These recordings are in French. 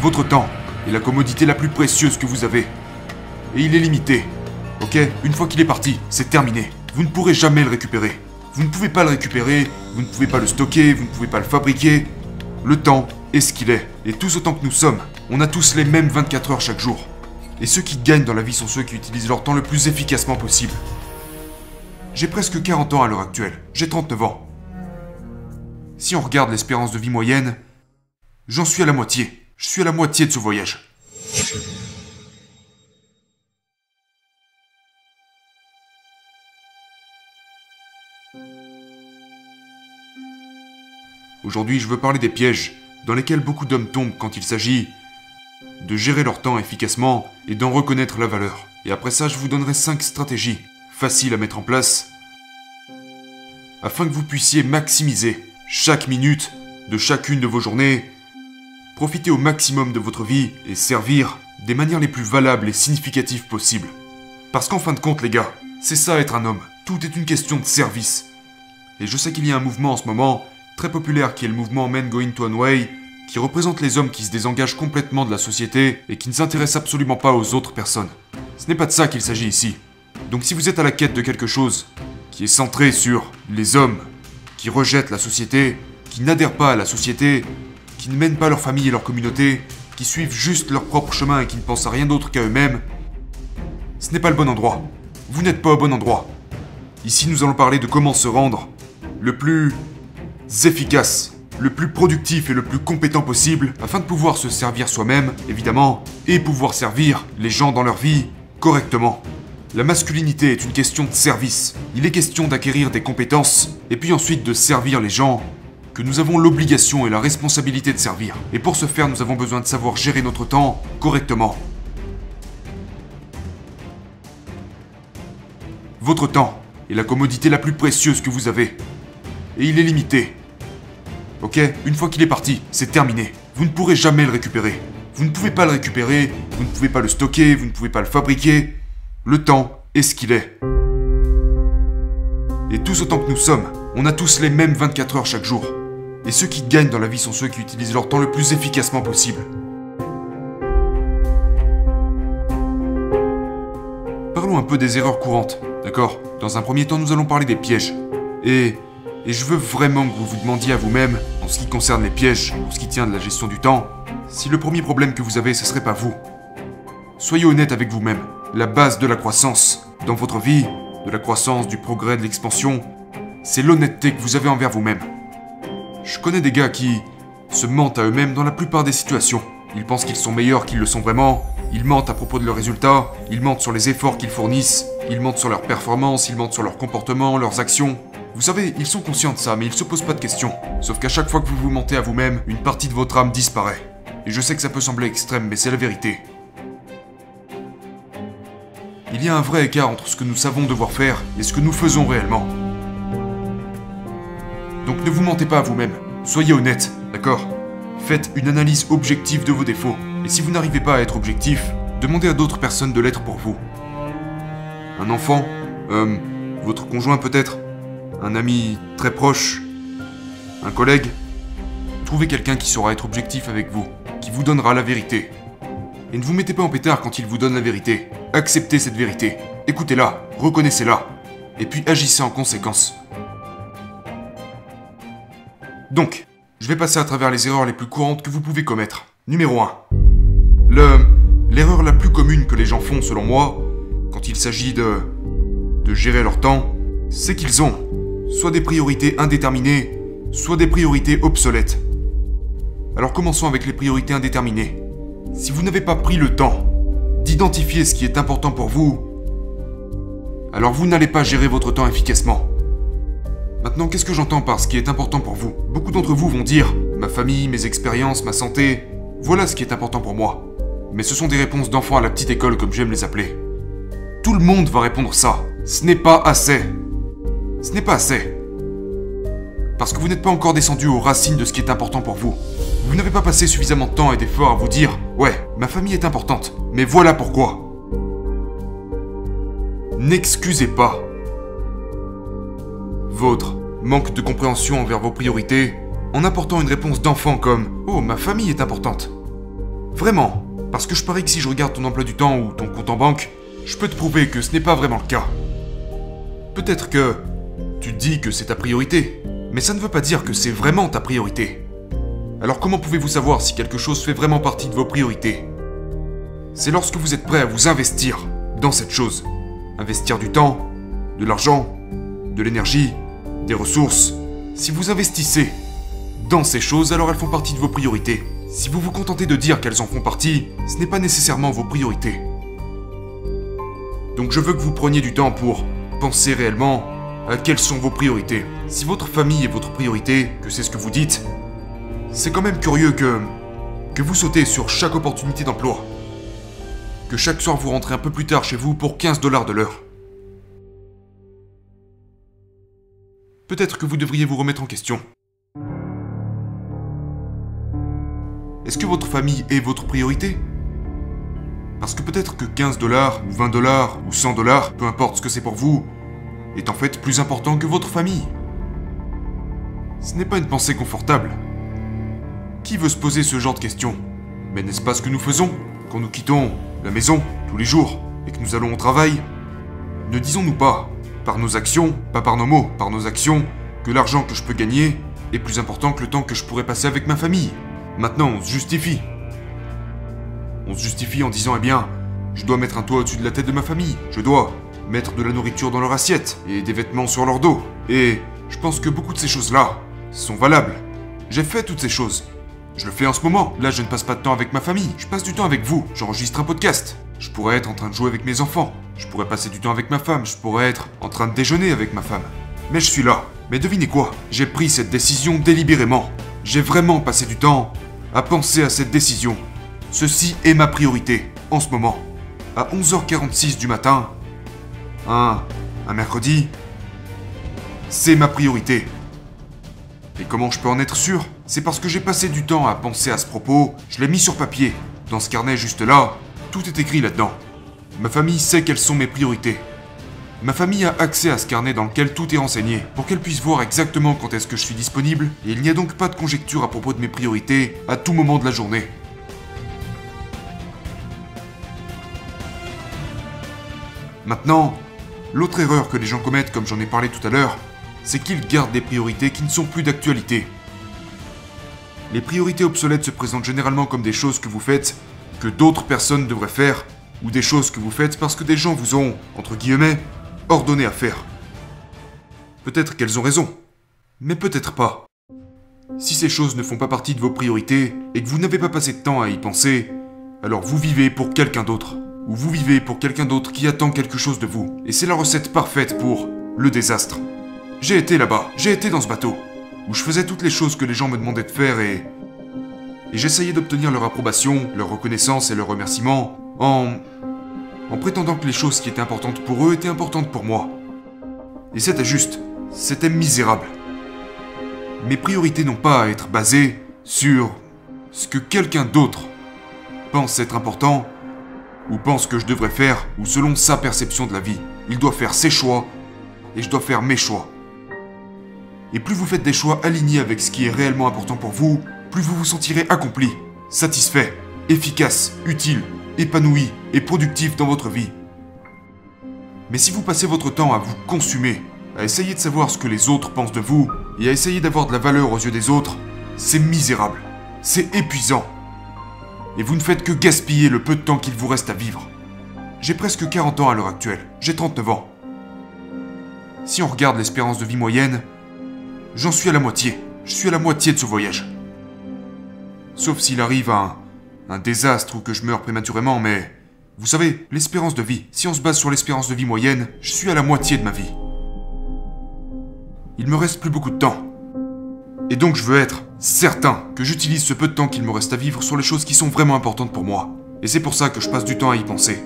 Votre temps est la commodité la plus précieuse que vous avez. Et il est limité. Ok? Une fois qu'il est parti, c'est terminé. Vous ne pourrez jamais le récupérer. Vous ne pouvez pas le récupérer, vous ne pouvez pas le stocker, vous ne pouvez pas le fabriquer. Le temps est ce qu'il est. Et tous autant que nous sommes, on a tous les mêmes 24 heures chaque jour. Et ceux qui gagnent dans la vie sont ceux qui utilisent leur temps le plus efficacement possible. J'ai presque 40 ans à l'heure actuelle. J'ai 39 ans. Si on regarde l'espérance de vie moyenne, j'en suis à la moitié. Je suis à la moitié de ce voyage. Aujourd'hui, je veux parler des pièges dans lesquels beaucoup d'hommes tombent quand il s'agit de gérer leur temps efficacement et d'en reconnaître la valeur. Et après ça, je vous donnerai 5 stratégies faciles à mettre en place afin que vous puissiez maximiser chaque minute de chacune de vos journées, profiter au maximum de votre vie et servir des manières les plus valables et significatives possibles. Parce qu'en fin de compte, les gars, c'est ça être un homme. Tout est une question de service. Et je sais qu'il y a un mouvement en ce moment très populaire qui est le mouvement Men Going to One Way, qui représente les hommes qui se désengagent complètement de la société et qui ne s'intéressent absolument pas aux autres personnes. Ce n'est pas de ça qu'il s'agit ici. Donc si vous êtes à la quête de quelque chose qui est centré sur les hommes qui rejettent la société, qui n'adhèrent pas à la société, qui ne mènent pas leur famille et leur communauté, qui suivent juste leur propre chemin et qui ne pensent à rien d'autre qu'à eux-mêmes, ce n'est pas le bon endroit. Vous n'êtes pas au bon endroit. Ici, nous allons parler de comment se rendre le plus efficace, le plus productif et le plus compétent possible afin de pouvoir se servir soi-même, évidemment, et pouvoir servir les gens dans leur vie correctement. La masculinité est une question de service. Il est question d'acquérir des compétences et puis ensuite de servir les gens que nous avons l'obligation et la responsabilité de servir. Et pour ce faire, nous avons besoin de savoir gérer notre temps correctement. Votre temps est la commodité la plus précieuse que vous avez. Et il est limité. Ok Une fois qu'il est parti, c'est terminé. Vous ne pourrez jamais le récupérer. Vous ne pouvez pas le récupérer, vous ne pouvez pas le stocker, vous ne pouvez pas le fabriquer. Le temps est ce qu'il est. Et tous autant que nous sommes, on a tous les mêmes 24 heures chaque jour. Et ceux qui gagnent dans la vie sont ceux qui utilisent leur temps le plus efficacement possible. Parlons un peu des erreurs courantes, d'accord? Dans un premier temps, nous allons parler des pièges. Et et je veux vraiment que vous vous demandiez à vous-même, en ce qui concerne les pièges, en ce qui tient de la gestion du temps, si le premier problème que vous avez, ce serait pas vous. Soyez honnête avec vous-même. La base de la croissance dans votre vie, de la croissance, du progrès, de l'expansion, c'est l'honnêteté que vous avez envers vous-même. Je connais des gars qui se mentent à eux-mêmes dans la plupart des situations. Ils pensent qu'ils sont meilleurs qu'ils le sont vraiment, ils mentent à propos de leurs résultats, ils mentent sur les efforts qu'ils fournissent, ils mentent sur leurs performances, ils mentent sur leur comportement, leurs actions. Vous savez, ils sont conscients de ça, mais ils se posent pas de questions. Sauf qu'à chaque fois que vous vous mentez à vous-même, une partie de votre âme disparaît. Et je sais que ça peut sembler extrême, mais c'est la vérité. Il y a un vrai écart entre ce que nous savons devoir faire et ce que nous faisons réellement. Ne vous mentez pas à vous-même. Soyez honnête, d'accord? Faites une analyse objective de vos défauts. Et si vous n'arrivez pas à être objectif, demandez à d'autres personnes de l'être pour vous. Un enfant. Votre conjoint peut-être un ami très proche, un collègue, trouvez quelqu'un qui saura être objectif avec vous, qui vous donnera la vérité. Et ne vous mettez pas en pétard quand il vous donne la vérité. Acceptez cette vérité, écoutez-la, reconnaissez-la, et puis agissez en conséquence. Donc, je vais passer à travers les erreurs les plus courantes que vous pouvez commettre. Numéro 1. Le... L'erreur la plus commune que les gens font selon moi, quand il s'agit de gérer leur temps, c'est qu'ils ont soit des priorités indéterminées, soit des priorités obsolètes. Alors commençons avec les priorités indéterminées. Si vous n'avez pas pris le temps d'identifier ce qui est important pour vous, alors vous n'allez pas gérer votre temps efficacement. Maintenant, qu'est-ce que j'entends par ce qui est important pour vous? Beaucoup d'entre vous vont dire ma famille, mes expériences, ma santé, voilà ce qui est important pour moi. Mais ce sont des réponses d'enfants à la petite école comme j'aime les appeler. Tout le monde va répondre ça. Ce n'est pas assez. Ce n'est pas assez. Parce que vous n'êtes pas encore descendu aux racines de ce qui est important pour vous. Vous n'avez pas passé suffisamment de temps et d'efforts à vous dire Ouais, ma famille est importante, mais voilà pourquoi. N'excusez pas votre manque de compréhension envers vos priorités en apportant une réponse d'enfant comme Oh, ma famille est importante. Vraiment. Parce que je parie que si je regarde ton emploi du temps ou ton compte en banque, je peux te prouver que ce n'est pas vraiment le cas. Peut-être que tu dis que c'est ta priorité, mais ça ne veut pas dire que c'est vraiment ta priorité. Alors comment pouvez-vous savoir si quelque chose fait vraiment partie de vos priorités? C'est lorsque vous êtes prêt à vous investir dans cette chose. Investir du temps, de l'argent, de l'énergie, des ressources. Si vous investissez dans ces choses, alors elles font partie de vos priorités. Si vous vous contentez de dire qu'elles en font partie, ce n'est pas nécessairement vos priorités. Donc je veux que vous preniez du temps pour penser réellement à quelles sont vos priorités. Si votre famille est votre priorité, que c'est ce que vous dites, c'est quand même curieux que que vous sautez sur chaque opportunité d'emploi. Que chaque soir vous rentrez un peu plus tard chez vous pour 15 dollars de l'heure. Peut-être que vous devriez vous remettre en question. Est-ce que votre famille est votre priorité? Parce que peut-être que 15 dollars, ou 20 dollars, ou 100 dollars, peu importe ce que c'est pour vous, est en fait plus important que votre famille. Ce n'est pas une pensée confortable. Qui veut se poser ce genre de questions? Mais n'est-ce pas ce que nous faisons quand nous quittons la maison tous les jours et que nous allons au travail? Ne disons-nous pas, par nos actions, pas par nos mots, par nos actions, que l'argent que je peux gagner est plus important que le temps que je pourrais passer avec ma famille Maintenant, on se justifie. On se justifie en disant, eh bien, je dois mettre un toit au-dessus de la tête de ma famille, je dois mettre de la nourriture dans leur assiette et des vêtements sur leur dos. Et je pense que beaucoup de ces choses-là sont valables. J'ai fait toutes ces choses. Je le fais en ce moment. Là, je ne passe pas de temps avec ma famille. Je passe du temps avec vous. J'enregistre un podcast. Je pourrais être en train de jouer avec mes enfants. Je pourrais passer du temps avec ma femme. Je pourrais être en train de déjeuner avec ma femme. Mais je suis là. Mais devinez quoi? J'ai pris cette décision délibérément. J'ai vraiment passé du temps à penser à cette décision. Ceci est ma priorité, en ce moment. À 11h46 du matin, un, mercredi, c'est ma priorité. Et comment je peux en être sûr? C'est parce que j'ai passé du temps à penser à ce propos, je l'ai mis sur papier. Dans ce carnet juste là, tout est écrit là-dedans. Ma famille sait quelles sont mes priorités. Ma famille a accès à ce carnet dans lequel tout est renseigné, pour qu'elle puisse voir exactement quand est-ce que je suis disponible, et il n'y a donc pas de conjecture à propos de mes priorités à tout moment de la journée. Maintenant, l'autre erreur que les gens commettent, comme j'en ai parlé tout à l'heure, c'est qu'ils gardent des priorités qui ne sont plus d'actualité. Les priorités obsolètes se présentent généralement comme des choses que vous faites que d'autres personnes devraient faire, ou des choses que vous faites parce que des gens vous ont, entre guillemets, ordonné à faire. Peut-être qu'elles ont raison, mais peut-être pas. Si ces choses ne font pas partie de vos priorités et que vous n'avez pas passé de temps à y penser, alors vous vivez pour quelqu'un d'autre. Ou vous vivez pour quelqu'un d'autre qui attend quelque chose de vous. Et c'est la recette parfaite pour le désastre. J'ai été là-bas, j'ai été dans ce bateau, où je faisais toutes les choses que les gens me demandaient de faire et... Et j'essayais d'obtenir leur approbation, leur reconnaissance et leur remerciement en en prétendant que les choses qui étaient importantes pour eux étaient importantes pour moi. Et c'était juste, c'était misérable. Mes priorités n'ont pas à être basées sur ce que quelqu'un d'autre pense être important, ou pense que je devrais faire, ou selon sa perception de la vie. Il doit faire ses choix, et je dois faire mes choix. Et plus vous faites des choix alignés avec ce qui est réellement important pour vous, plus vous vous sentirez accompli, satisfait, efficace, utile, épanoui et productif dans votre vie. Mais si vous passez votre temps à vous consumer, à essayer de savoir ce que les autres pensent de vous, et à essayer d'avoir de la valeur aux yeux des autres, c'est misérable. C'est épuisant. Et vous ne faites que gaspiller le peu de temps qu'il vous reste à vivre. J'ai presque 40 ans à l'heure actuelle. J'ai 39 ans. Si on regarde l'espérance de vie moyenne, j'en suis à la moitié. Je suis à la moitié de ce voyage. Sauf s'il arrive un, un désastre ou que je meurs prématurément, mais... Vous savez, l'espérance de vie, si on se base sur l'espérance de vie moyenne, je suis à la moitié de ma vie. Il me reste plus beaucoup de temps. Et donc je veux être certain que j'utilise ce peu de temps qu'il me reste à vivre sur les choses qui sont vraiment importantes pour moi. Et c'est pour ça que je passe du temps à y penser.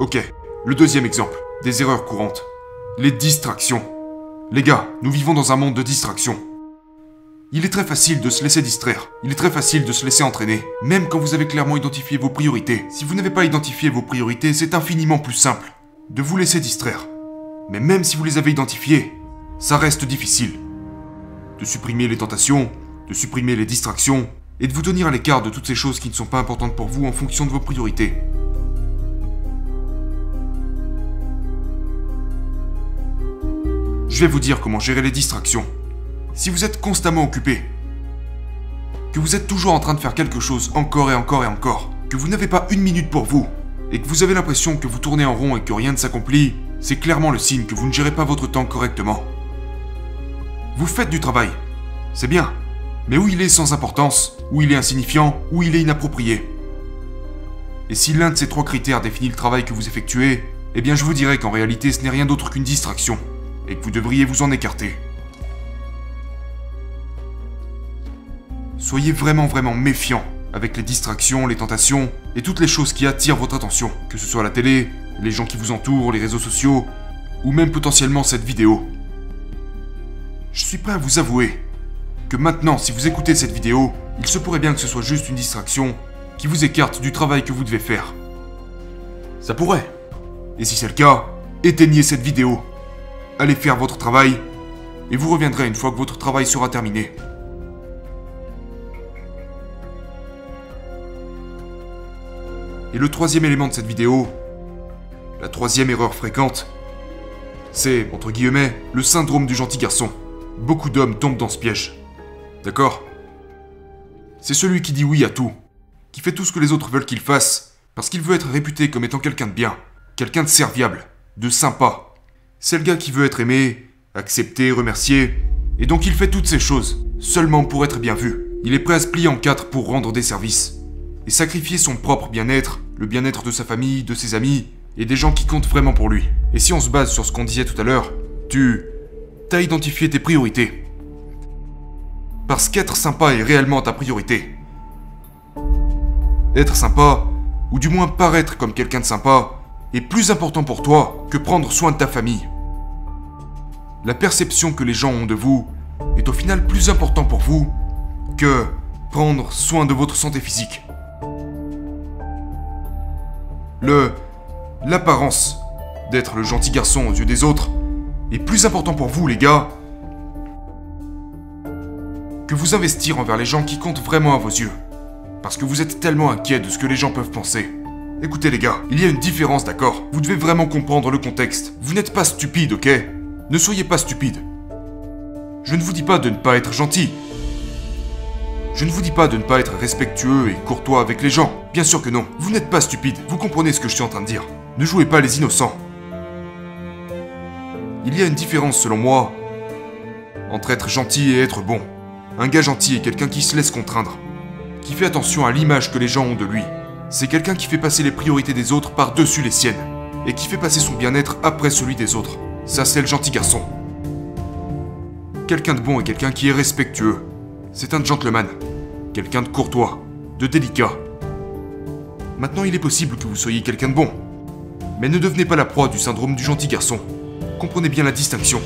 Ok, le deuxième exemple, des erreurs courantes. Les distractions. Les gars, nous vivons dans un monde de distractions. Il est très facile de se laisser distraire. Il est très facile de se laisser entraîner. Même quand vous avez clairement identifié vos priorités. Si vous n'avez pas identifié vos priorités, c'est infiniment plus simple de vous laisser distraire. Mais même si vous les avez identifiées, ça reste difficile. De supprimer les tentations de supprimer les distractions et de vous tenir à l'écart de toutes ces choses qui ne sont pas importantes pour vous en fonction de vos priorités. Je vais vous dire comment gérer les distractions. Si vous êtes constamment occupé, que vous êtes toujours en train de faire quelque chose encore et encore et encore, que vous n'avez pas une minute pour vous, et que vous avez l'impression que vous tournez en rond et que rien ne s'accomplit, c'est clairement le signe que vous ne gérez pas votre temps correctement. Vous faites du travail, c'est bien, mais où il est sans importance, où il est insignifiant, où il est inapproprié. Et si l'un de ces trois critères définit le travail que vous effectuez, eh bien je vous dirais qu'en réalité ce n'est rien d'autre qu'une distraction, et que vous devriez vous en écarter. Soyez vraiment vraiment méfiant avec les distractions, les tentations et toutes les choses qui attirent votre attention, que ce soit la télé, les gens qui vous entourent, les réseaux sociaux, ou même potentiellement cette vidéo. Je suis prêt à vous avouer que maintenant, si vous écoutez cette vidéo, il se pourrait bien que ce soit juste une distraction qui vous écarte du travail que vous devez faire. Ça pourrait. Et si c'est le cas, éteignez cette vidéo. Allez faire votre travail, et vous reviendrez une fois que votre travail sera terminé. Et le troisième élément de cette vidéo, la troisième erreur fréquente, c'est, entre guillemets, le syndrome du gentil garçon. Beaucoup d'hommes tombent dans ce piège. D'accord? C'est celui qui dit oui à tout, qui fait tout ce que les autres veulent qu'il fasse, parce qu'il veut être réputé comme étant quelqu'un de bien, quelqu'un de serviable, de sympa. C'est le gars qui veut être aimé, accepté, remercié, et donc il fait toutes ces choses, seulement pour être bien vu. Il est prêt à se plier en quatre pour rendre des services, et sacrifier son propre bien-être, le bien-être de sa famille, de ses amis, et des gens qui comptent vraiment pour lui. Et si on se base sur ce qu'on disait tout à l'heure, tu... t'as identifié tes priorités. Parce qu'être sympa est réellement ta priorité. Être sympa, ou du moins paraître comme quelqu'un de sympa, est plus important pour toi que prendre soin de ta famille. La perception que les gens ont de vous est au final plus important pour vous que prendre soin de votre santé physique. Le l'apparence d'être le gentil garçon aux yeux des autres est plus important pour vous les gars que vous investir envers les gens qui comptent vraiment à vos yeux. Parce que vous êtes tellement inquiet de ce que les gens peuvent penser. Écoutez les gars, il y a une différence, d'accord? Vous devez vraiment comprendre le contexte. Vous n'êtes pas stupide, ok? Ne soyez pas stupide. Je ne vous dis pas de ne pas être gentil. Je ne vous dis pas de ne pas être respectueux et courtois avec les gens. Bien sûr que non. Vous n'êtes pas stupide. Vous comprenez ce que je suis en train de dire. Ne jouez pas les innocents. Il y a une différence, selon moi, entre être gentil et être bon. Un gars gentil est quelqu'un qui se laisse contraindre, qui fait attention à l'image que les gens ont de lui, c'est quelqu'un qui fait passer les priorités des autres par-dessus les siennes, et qui fait passer son bien-être après celui des autres. Ça, c'est le gentil garçon. Quelqu'un de bon est quelqu'un qui est respectueux. C'est un gentleman. Quelqu'un de courtois, de délicat. Maintenant, il est possible que vous soyez quelqu'un de bon. Mais ne devenez pas la proie du syndrome du gentil garçon. Comprenez bien la distinction.